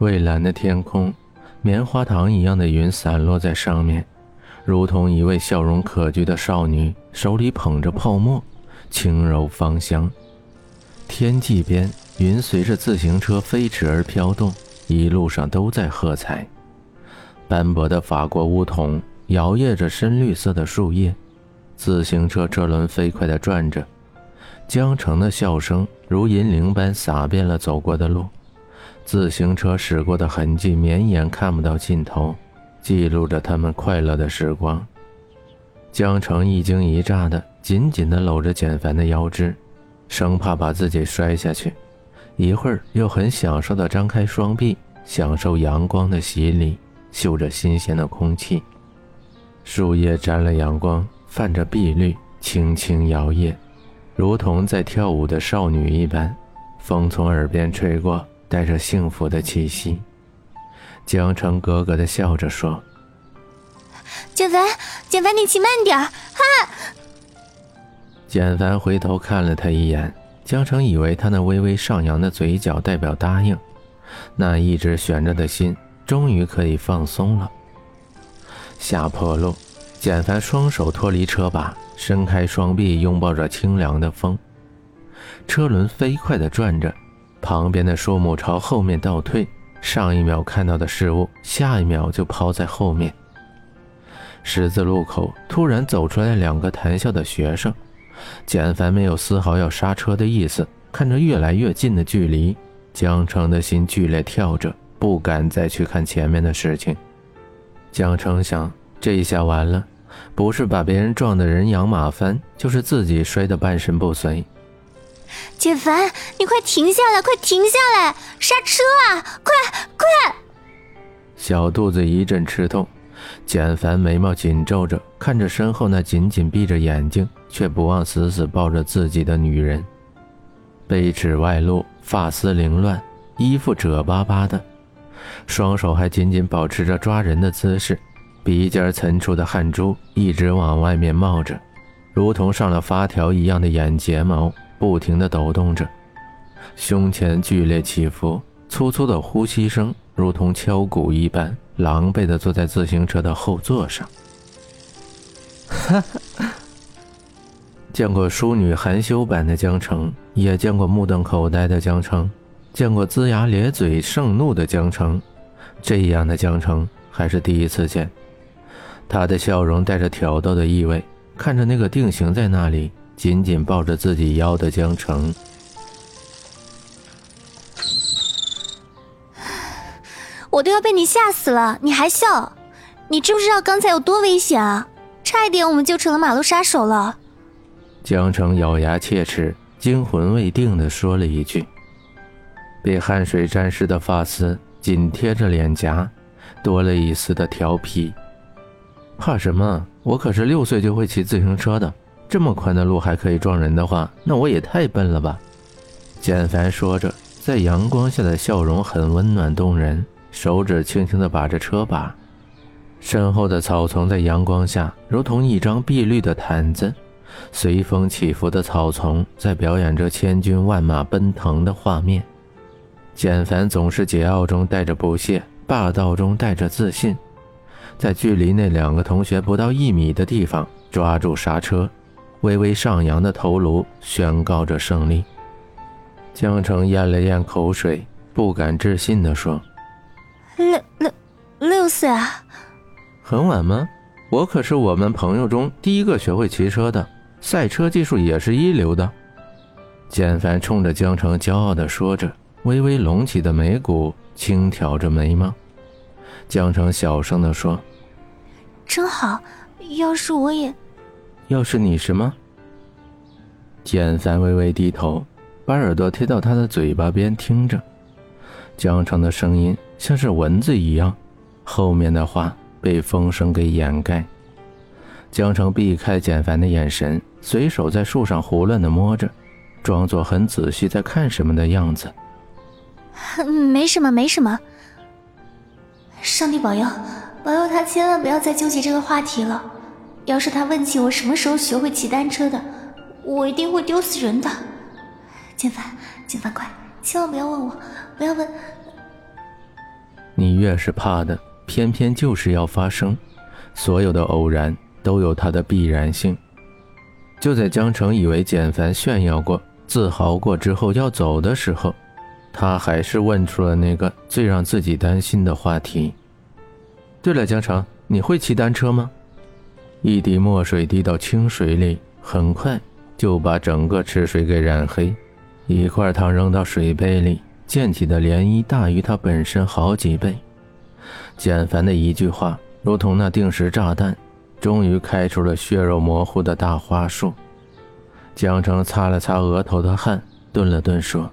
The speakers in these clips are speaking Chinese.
蔚蓝的天空，棉花糖一样的云散落在上面，如同一位笑容可掬的少女，手里捧着泡沫，轻柔芳香。天际边，云随着自行车飞驰而飘动，一路上都在喝彩。斑驳的法国梧桐摇曳着深绿色的树叶，自行车车轮飞快地转着，江城的笑声如银铃般洒遍了走过的路。自行车驶过的痕迹绵延，看不到尽头，记录着他们快乐的时光。江城一惊一乍的，紧紧地搂着简凡的腰肢，生怕把自己摔下去。一会儿又很享受地张开双臂，享受阳光的洗礼，嗅着新鲜的空气。树叶沾了阳光，泛着碧绿，轻轻摇曳，如同在跳舞的少女一般。风从耳边吹过。带着幸福的气息，江澄咯咯的笑着说：“简凡，简凡，你骑慢点哈。”简凡回头看了他一眼，江城以为他那微微上扬的嘴角代表答应，那一直悬着的心终于可以放松了。下坡路，简凡双手脱离车把，伸开双臂拥抱着清凉的风，车轮飞快地转着。旁边的树木朝后面倒退，上一秒看到的事物，下一秒就抛在后面。十字路口突然走出来两个谈笑的学生，简凡没有丝毫要刹车的意思，看着越来越近的距离，江城的心剧烈跳着，不敢再去看前面的事情。江城想，这一下完了，不是把别人撞得人仰马翻，就是自己摔得半身不遂。简凡，你快停下来！快停下来！刹车啊！快快！小肚子一阵吃痛，简凡眉毛紧皱着，看着身后那紧紧闭着眼睛却不忘死死抱着自己的女人，背齿外露，发丝凌乱，衣服褶巴巴的，双手还紧紧保持着抓人的姿势，鼻尖涔出的汗珠一直往外面冒着，如同上了发条一样的眼睫毛。不停地抖动着，胸前剧烈起伏，粗粗的呼吸声如同敲鼓一般，狼狈地坐在自行车的后座上。哈哈，见过淑女含羞版的江城，也见过目瞪口呆的江城，见过龇牙咧嘴盛怒的江城，这样的江城还是第一次见。他的笑容带着挑逗的意味，看着那个定型在那里。紧紧抱着自己腰的江城，我都要被你吓死了，你还笑？你知不知道刚才有多危险啊？差一点我们就成了马路杀手了。江城咬牙切齿、惊魂未定的说了一句，被汗水沾湿的发丝紧贴着脸颊，多了一丝的调皮。怕什么？我可是六岁就会骑自行车的。这么宽的路还可以撞人的话，那我也太笨了吧！简凡说着，在阳光下的笑容很温暖动人，手指轻轻地把着车把。身后的草丛在阳光下如同一张碧绿的毯子，随风起伏的草丛在表演着千军万马奔腾的画面。简凡总是桀骜中带着不屑，霸道中带着自信，在距离那两个同学不到一米的地方抓住刹车。微微上扬的头颅宣告着胜利。江城咽了咽口水，不敢置信地说：“六六六岁啊，很晚吗？我可是我们朋友中第一个学会骑车的，赛车技术也是一流的。”简凡冲着江城骄傲地说着，微微隆起的眉骨轻挑着眉毛。江城小声地说：“真好，要是我也……”要是你什么？简凡微微低头，把耳朵贴到他的嘴巴边听着。江城的声音像是蚊子一样，后面的话被风声给掩盖。江城避开简凡的眼神，随手在树上胡乱的摸着，装作很仔细在看什么的样子。没什么，没什么。上帝保佑，保佑他千万不要再纠结这个话题了。要是他问起我什么时候学会骑单车的，我一定会丢死人的。简凡，简凡，快，千万不要问我，不要问。你越是怕的，偏偏就是要发生。所有的偶然都有它的必然性。就在江城以为简凡炫耀过、自豪过之后要走的时候，他还是问出了那个最让自己担心的话题。对了，江城，你会骑单车吗？一滴墨水滴到清水里，很快就把整个池水给染黑。一块糖扔到水杯里，溅起的涟漪大于它本身好几倍。简凡的一句话，如同那定时炸弹，终于开出了血肉模糊的大花束。江澄擦了擦额头的汗，顿了顿说。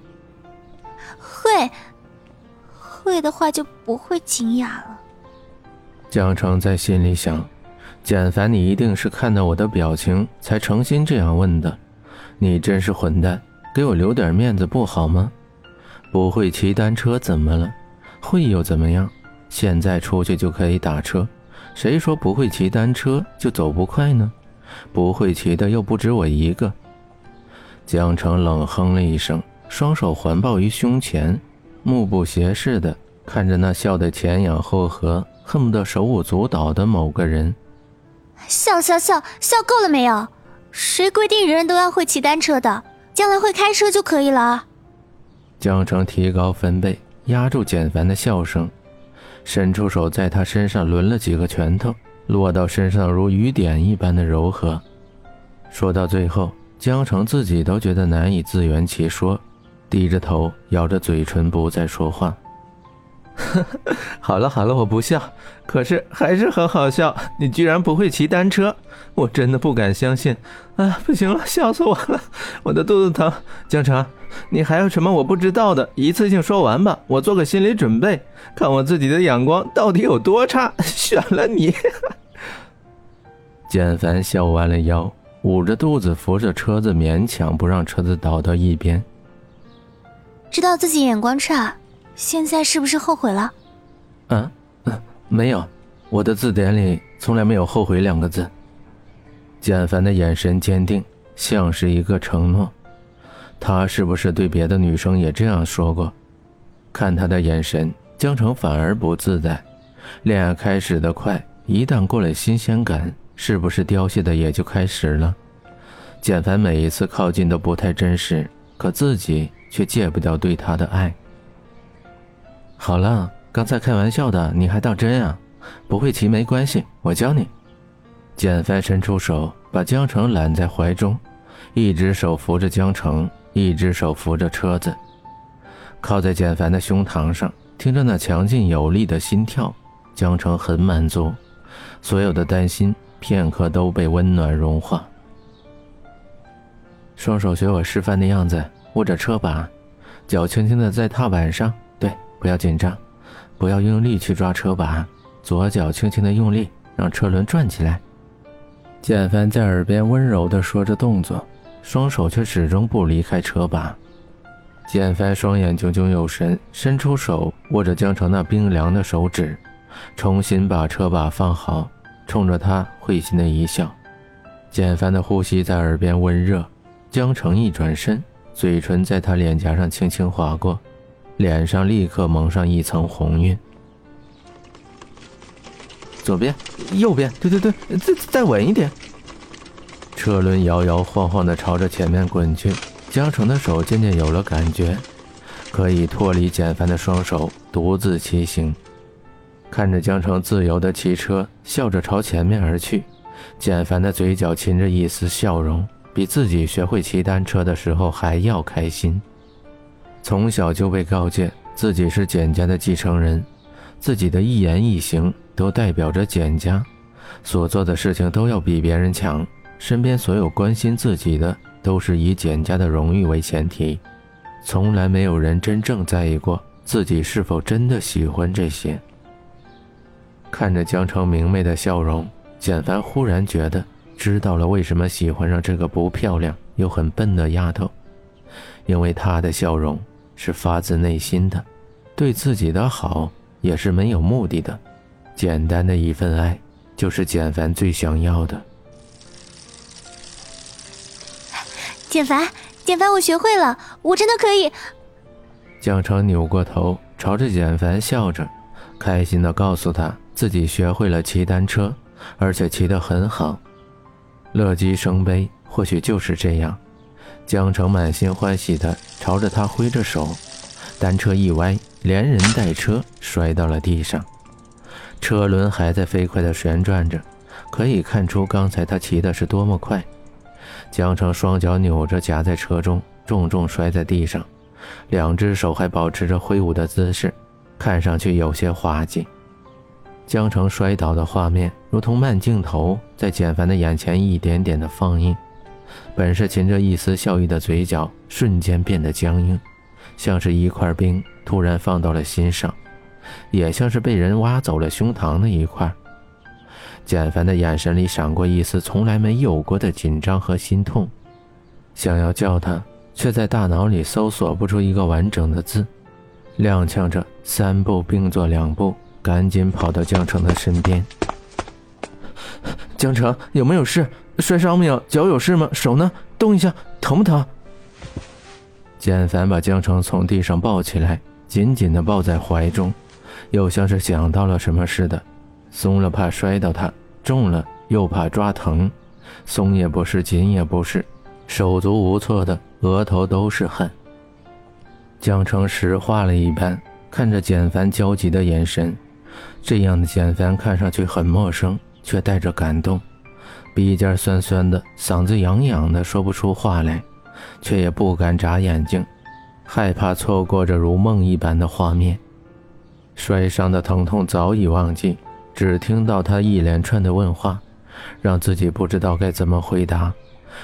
会，会的话就不会惊讶了。江澄在心里想：简凡，你一定是看到我的表情才诚心这样问的。你真是混蛋，给我留点面子不好吗？不会骑单车怎么了？会又怎么样？现在出去就可以打车，谁说不会骑单车就走不快呢？不会骑的又不止我一个。江城冷哼了一声。双手环抱于胸前，目不斜视的看着那笑得前仰后合、恨不得手舞足蹈的某个人。笑笑笑笑够了没有？谁规定人人都要会骑单车的？将来会开车就可以了。江城提高分贝，压住简凡的笑声，伸出手在他身上抡了几个拳头，落到身上如雨点一般的柔和。说到最后，江城自己都觉得难以自圆其说。低着头，咬着嘴唇，不再说话。好了好了，我不笑，可是还是很好笑。你居然不会骑单车，我真的不敢相信。啊，不行了，笑死我了，我的肚子疼。江城，你还有什么我不知道的？一次性说完吧，我做个心理准备，看我自己的眼光到底有多差。选了你。简凡笑弯了腰，捂着肚子，扶着车子，勉强不让车子倒到一边。知道自己眼光差，现在是不是后悔了？嗯嗯，没有，我的字典里从来没有后悔两个字。简凡的眼神坚定，像是一个承诺。他是不是对别的女生也这样说过？看他的眼神，江城反而不自在。恋爱开始的快，一旦过了新鲜感，是不是凋谢的也就开始了？简凡每一次靠近都不太真实，可自己。却戒不掉对他的爱。好了，刚才开玩笑的，你还当真啊？不会骑没关系，我教你。简凡伸出手，把江城揽在怀中，一只手扶着江城，一只手扶着车子，靠在简凡的胸膛上，听着那强劲有力的心跳，江城很满足，所有的担心片刻都被温暖融化。双手学我示范的样子。握着车把，脚轻轻的在踏板上。不要紧张，不要用力去抓车把，左脚轻轻的用力，让车轮转起来。简凡在耳边温柔的说着动作，双手却始终不离开车把。简凡双眼炯炯有神，伸出手握着江城那冰凉的手指，重新把车把放好，冲着他会心的一笑。简凡的呼吸在耳边温热，江城一转身。嘴唇在他脸颊上轻轻划过，脸上立刻蒙上一层红晕。左边，右边，对对对，再再稳一点。车轮摇摇晃晃地朝着前面滚去，江城的手渐渐有了感觉，可以脱离简凡的双手，独自骑行。看着江城自由的骑车，笑着朝前面而去，简凡的嘴角噙着一丝笑容。比自己学会骑单车的时候还要开心。从小就被告诫自己是简家的继承人，自己的一言一行都代表着简家，所做的事情都要比别人强。身边所有关心自己的都是以简家的荣誉为前提，从来没有人真正在意过自己是否真的喜欢这些。看着江城明媚的笑容，简凡忽然觉得。知道了为什么喜欢上这个不漂亮又很笨的丫头，因为她的笑容是发自内心的，对自己的好也是没有目的的，简单的一份爱就是简凡最想要的。简凡，简凡，我学会了，我真的可以。江城扭过头，朝着简凡笑着，开心的告诉他自己学会了骑单车，而且骑得很好。乐极生悲，或许就是这样。江城满心欢喜地朝着他挥着手，单车一歪，连人带车摔到了地上，车轮还在飞快地旋转着，可以看出刚才他骑的是多么快。江城双脚扭着夹在车中，重重摔在地上，两只手还保持着挥舞的姿势，看上去有些滑稽。江城摔倒的画面如同慢镜头，在简凡的眼前一点点的放映。本是噙着一丝笑意的嘴角瞬间变得僵硬，像是一块冰突然放到了心上，也像是被人挖走了胸膛的一块。简凡的眼神里闪过一丝从来没有过的紧张和心痛，想要叫他，却在大脑里搜索不出一个完整的字，踉跄着三步并作两步，赶紧跑到江城的身边。江城有没有事？摔伤没有？脚有事吗？手呢？动一下，疼不疼？简凡把江城从地上抱起来，紧紧地抱在怀中，又像是想到了什么似的，松了怕摔到他，重了又怕抓疼，松也不是，紧也不是，手足无措的，额头都是汗。江城石化了一般，看着简凡焦急的眼神，这样的简凡看上去很陌生，却带着感动。鼻尖酸酸的，嗓子痒痒的，说不出话来，却也不敢眨眼睛，害怕错过这如梦一般的画面。摔伤的疼痛早已忘记，只听到他一连串的问话，让自己不知道该怎么回答。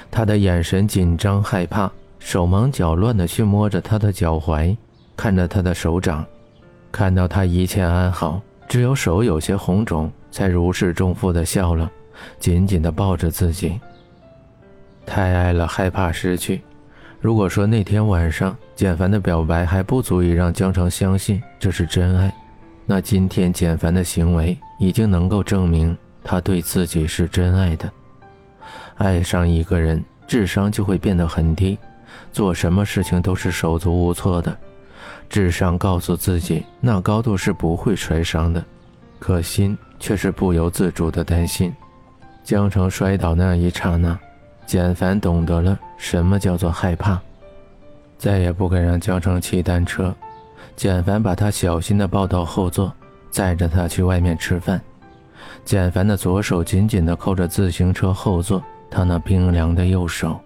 他的眼神紧张害怕，手忙脚乱地去摸着他的脚踝，看着他的手掌，看到他一切安好，只有手有些红肿，才如释重负地笑了。紧紧地抱着自己。太爱了，害怕失去。如果说那天晚上简凡的表白还不足以让江城相信这是真爱，那今天简凡的行为已经能够证明他对自己是真爱的。爱上一个人，智商就会变得很低，做什么事情都是手足无措的。智商告诉自己那高度是不会摔伤的，可心却是不由自主的担心。江城摔倒那一刹那，简凡懂得了什么叫做害怕，再也不敢让江城骑单车。简凡把他小心地抱到后座，载着他去外面吃饭。简凡的左手紧紧地扣着自行车后座，他那冰凉的右手。